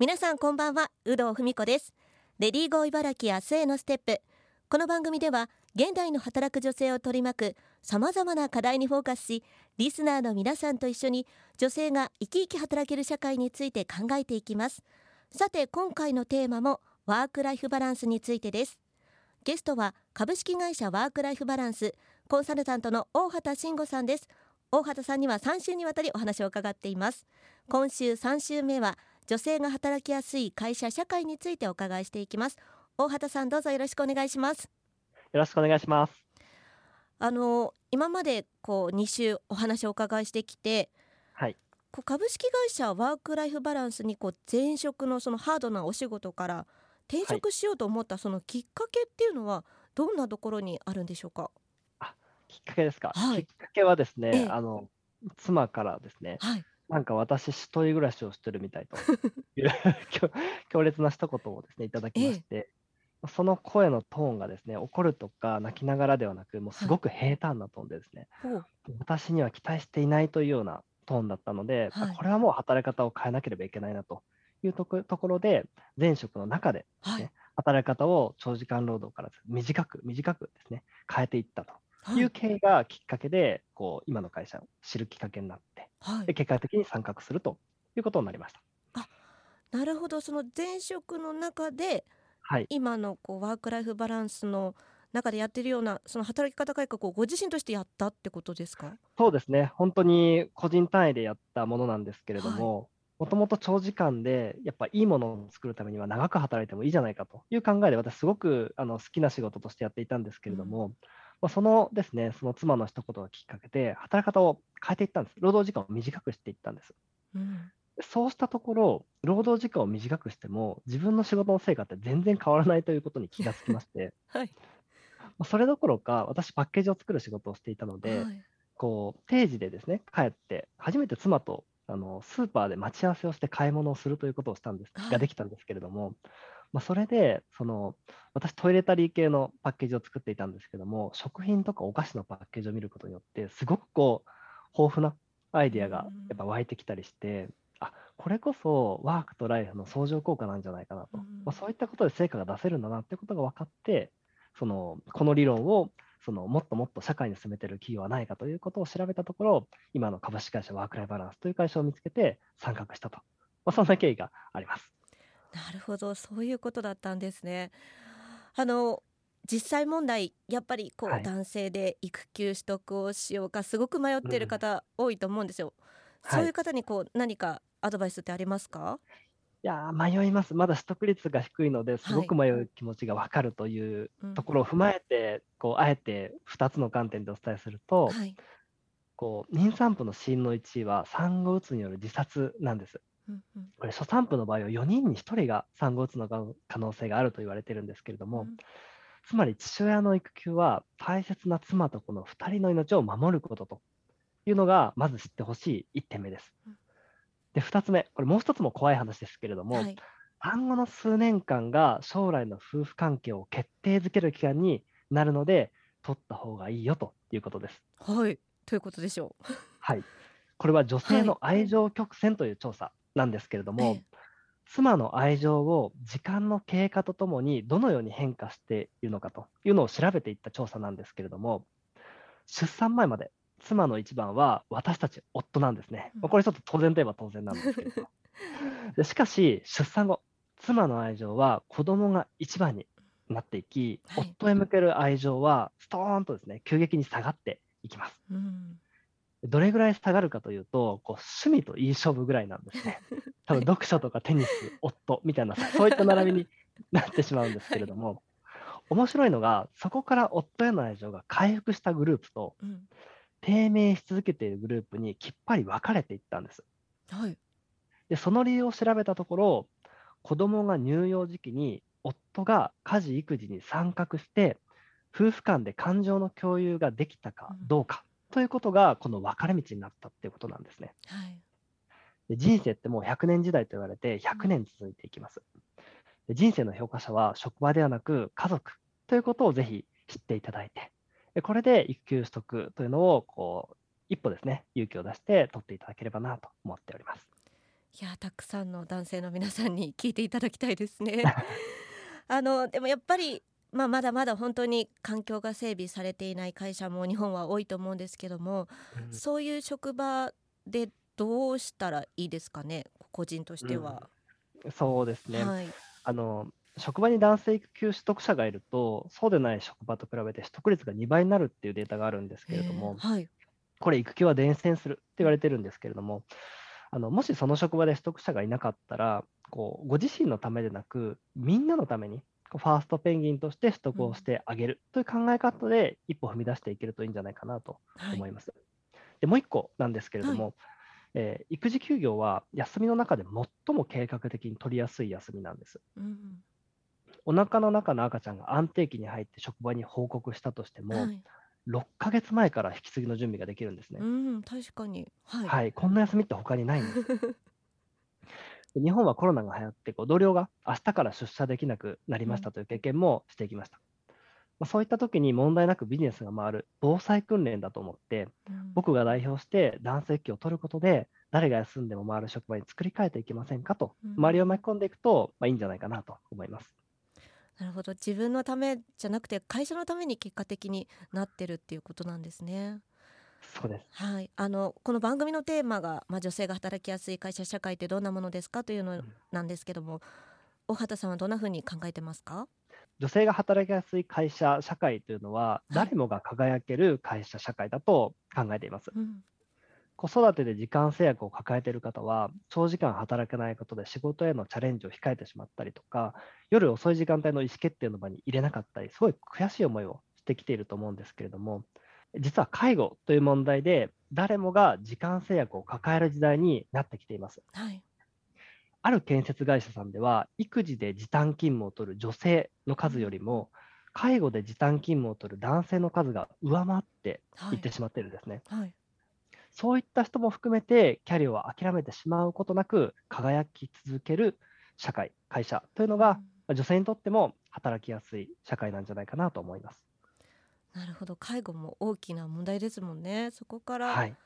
皆さんこんばんは有働文子です。レディーゴー茨城明日へのステップ。この番組では現代の働く女性を取り巻くさまざまな課題にフォーカスしリスナーの皆さんと一緒に女性が生き生き働ける社会について考えていきます。さて今回のテーマもワークライフバランスについてです。ゲストは株式会社ワークライフバランスコンサルタントの大畑慎吾さんです。大畑さんには3週にわたりお話を伺っています。今週3週目は女性が働きやすい会社社会についてお伺いしていきます。大畑さんどうぞよろしくお願いします。よろしくお願いします。あの今までこう2週お話をお伺いしてきて、はい、こう株式会社ワークライフバランスにこう前職のそのハードなお仕事から転職しようと思ったそのきっかけっていうのはどんなところにあるんでしょうか？あ、きっかけですか？はい、きっかけはですね、ええ、あの妻からですね、はい、なんか私一人暮らしをしてるみたいと。いう強烈な一言をですねいただきまして、え、その声のトーンがですね怒るとか泣きながらではなく、もうすごく平坦なトーンでですね、私には期待していないというようなトーンだったので、これはもう働き方を変えなければいけないなというところで、前職の中でね、はい、働き方を長時間労働から短く、短くですね、変えていったという経緯がきっかけで、こう今の会社を知るきっかけになって、はい、で結果的に参画するということになりました。あなるほど、その前職の中で、はい、今のこうワークライフバランスの中でやってるようなその働き方改革をご自身としてやったってことですか？そうですね。本当に個人単位でやったものなんですけれども、もともと長時間で、やっぱいいものを作るためには長く働いてもいいじゃないかという考えで、私、すごくあの好きな仕事としてやっていたんですけれども、うん、まあ、そのですね、その妻の一言がきっかけで、働き方を変えていったんです。労働時間を短くしていったんです。うん、そうしたところ、労働時間を短くしても、自分の仕事の成果って全然変わらないということに気がつきまして、はい、まそれどころか、私、パッケージを作る仕事をしていたので、はい、こう定時でですね帰って、初めて妻とあのスーパーで待ち合わせをして買い物をするということをしたんです、ができたんですけれども、まあ、それでその私トイレタリー系のパッケージを作っていたんですけども食品とかお菓子のパッケージを見ることによってすごくこう豊富なアイディアがやっぱ湧いてきたりして、あこれこそワークとライフの相乗効果なんじゃないかなと、まあ、そういったことで成果が出せるんだなってことが分かってそのこの理論をそのもっともっと社会に進めている企業はないかということを調べたところ、今の株式会社ワークライフバランスという会社を見つけて参画したと、まあ、そんな経緯があります。なるほど、そういうことだったんですね。あの実際問題やっぱりこう、はい、男性で育休取得をしようかすごく迷っている方多いと思うんですよ。うん、そういう方にこう、何かアドバイスってありますか？いや迷います。まだ取得率が低いので、すごく迷う気持ちが分かるというところを踏まえて、こうあえて2つの観点でお伝えすると、はい。こう妊産婦の死因の1位は産後うつによる自殺なんです。うんうん。これ初産婦の場合は4人に1人が産後うつの可能性があると言われてるんですけれども、うん。つまり父親の育休は大切な妻と子の2人の命を守ることというのが、まず知ってほしい1点目です。うんで、2つ目、これもう1つも怖い話ですけれども、はい、産後の数年間が将来の夫婦関係を決定づける期間になるので、取った方がいいよということです。はい、ということでしょう。はい、これは女性の愛情曲線という調査なんですけれども、はい、妻の愛情を時間の経過とともにどのように変化しているのかというのを調べていった調査なんですけれども、出産前まで妻の一番は私たち夫なんですね。まあ、これちょっと当然といえば当然なんですけど。でしかし、出産後、妻の愛情は子供が一番になっていき、はい、夫へ向ける愛情はストーンとですね、急激に下がっていきます。うん、どれぐらい下がるかというと、こう趣味といい勝負ぐらいなんですね。多分読書とかテニス、夫みたいな、そういった並びに なってしまうんですけれども、はい、面白いのが、そこから夫への愛情が回復したグループと、うん低迷し続けているグループにきっぱり分かれていったんです。はい、でその理由を調べたところ子どもが乳幼児期に夫が家事育児に参画して夫婦間で感情の共有ができたかどうか、ということがこの分かれ道になったっていうことなんですね。はい、で人生ってもう100年時代と言われて100年続いていきます。で人生の評価者は職場ではなく家族ということをぜひ知っていただいてこれで育休取得というのをこう一歩ですね勇気を出して取っていただければなと思っております。いやたくさんの男性の皆さんに聞いていただきたいですね。あのでもやっぱりまあ、まだまだ本当に環境が整備されていない会社も日本は多いと思うんですけども、うん、そういう職場でどうしたらいいですかね個人としては。うん、そうですね、はい、あの職場に男性育休取得者がいるとそうでない職場と比べて取得率が2倍になるっていうデータがあるんですけれども、はい、これ育休は伝染するって言われてるんですけれどもあのもしその職場で取得者がいなかったらこうご自身のためでなくみんなのためにファーストペンギンとして取得をしてあげるという考え方で一歩踏み出していけるといいんじゃないかなと思います。はい、でもう一個なんですけれども、はい、えー、育児休業は休みの中で最も計画的に取りやすい休みなんです。うんお腹の中の赤ちゃんが安定期に入って職場に報告したとしても、はい、6ヶ月前から引き継ぎの準備ができるんですね。うん、確かに、はい、はい、こんな休みって他にないんです。日本はコロナが流行ってこう同僚が明日から出社できなくなりましたという経験もしていきました。まあ、そういった時に問題なくビジネスが回る防災訓練だと思って、うん、僕が代表して男性育を取ることで誰が休んでも回る職場に作り変えていきませんかと、うん、周りを巻き込んでいくと、まあ、いいんじゃないかなと思います。なるほど自分のためじゃなくて会社のために結果的になってるっていうことなんですね。そうです。はい、あのこの番組のテーマが、まあ、女性が働きやすい会社社会ってどんなものですかというのなんですけども、大畑さんはどんなふうに考えてますか？女性が働きやすい会社社会というのは、誰もが輝ける会社社会だと考えています。うん、子育てで時間制約を抱えている方は、長時間働けないことで仕事へのチャレンジを控えてしまったりとか、夜遅い時間帯の意思決定の場に入れなかったり、すごい悔しい思いをしてきていると思うんですけれども、実は介護という問題で、誰もが時間制約を抱える時代になってきています。はい、ある建設会社さんでは、育児で時短勤務を取る女性の数よりも、介護で時短勤務を取る男性の数が上回っていってしまっているんですね。はいはい、そういった人も含めて、キャリアを諦めてしまうことなく、輝き続ける社会、会社というのが、女性にとっても働きやすい社会なんじゃないかなと思います。なるほど。介護も大きな問題ですもんね。そこから、はい、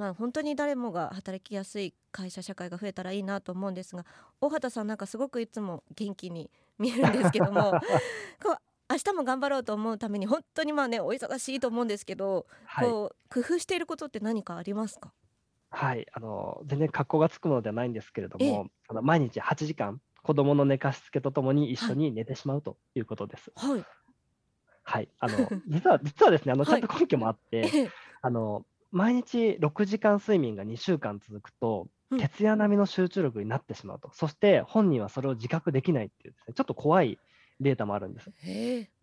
まあ本当に誰もが働きやすい会社社会が増えたらいいなと思うんですが大畑さんなんかすごくいつも元気に見えるんですけども こう明日も頑張ろうと思うために本当にまあねお忙しいと思うんですけど、はい、こう工夫していることって何かありますか？はい。あの全然格好がつくのではないんですけれどもあの毎日8時間子供の寝かしつけとともに一緒に寝てしまうということです。はい、はい、あの 実は実はですね、あのちゃんと根拠もあって、はい、あの毎日6時間睡眠が2週間続くと、徹夜並みの集中力になってしまうと、そして本人はそれを自覚できないっていうですね、ちょっと怖いデータもあるんです。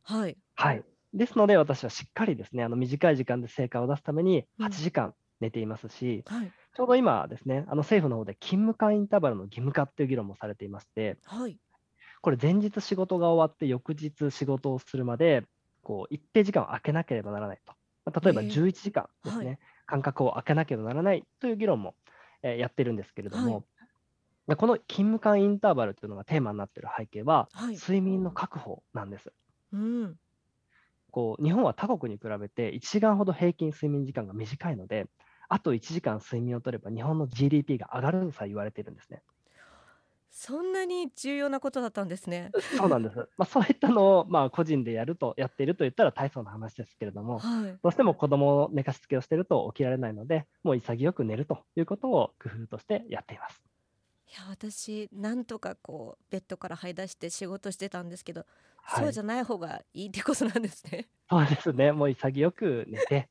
はい、はい、ですので、私はしっかりですね、あの短い時間で成果を出すために8時間寝ていますし、うんはい、ちょうど今ですね、あの政府の方で勤務間インターバルの義務化っていう議論もされていまして、はい、これ前日仕事が終わって翌日仕事をするまでこう一定時間を空けなければならないと。まあ、例えば11時間ですね、はい、間隔を空けなければならないという議論も、えー、やってるんですけれども、はい、この勤務間インターバルというのがテーマになっている背景は、はい、睡眠の確保なんです。うん、こう日本は他国に比べて1時間ほど平均睡眠時間が短いので、あと1時間睡眠をとれば日本の GDP が上がるとさえ言われているんですね。そんなに重要なことだったんですね。そうなんです。まあ、そういったのを、まあ、個人でやると、やっていると言ったら大層な話ですけれども、はい、どうしても子供の寝かしつけをしていると起きられないので、もう潔く寝るということを工夫としてやっています。いや、私、なんとかこう、ベッドから這い出して仕事してたんですけど、はい、そうじゃない方がいいってことなんですね。そうですね。もう潔く寝て、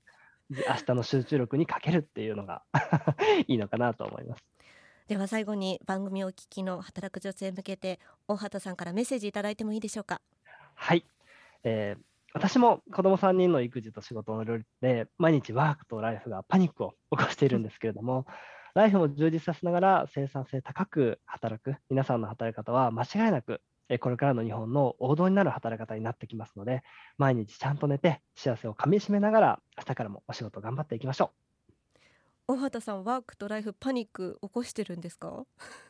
明日の集中力にかけるっていうのが いいのかなと思います。では最後に番組をお聞きの働く女性向けて大畑さんからメッセージいただいてもいいでしょうか？はい、えー、私も子供3人の育児と仕事の両立で毎日ワークとライフがパニックを起こしているんですけれどもライフも充実させながら生産性高く働く。皆さんの働き方は間違いなくこれからの日本の王道になる働き方になってきますので毎日ちゃんと寝て幸せをかみしめながら明日からもお仕事頑張っていきましょう。大畑さんワークとライフパニック起こしてるんですか？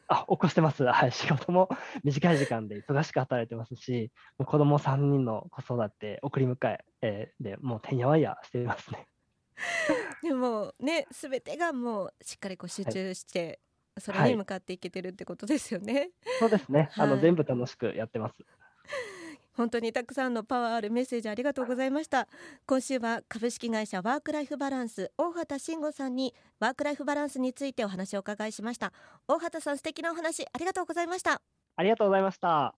あ起こしてます、はい、仕事も短い時間で忙しく働いてますし、もう子供3人の子育て、送り迎ええー、でもうてんやわんやしていますね。でもね、すべてがもうしっかりこう集中してそれに向かっていけてるってことですよね。そうですね。あの全部楽しくやってます。本当にたくさんのパワーあるメッセージありがとうございました。今週は株式会社ワークライフバランス大畑慎吾さんにワークライフバランスについてお話をお伺いしました。大畑さん素敵なお話ありがとうございました。ありがとうございました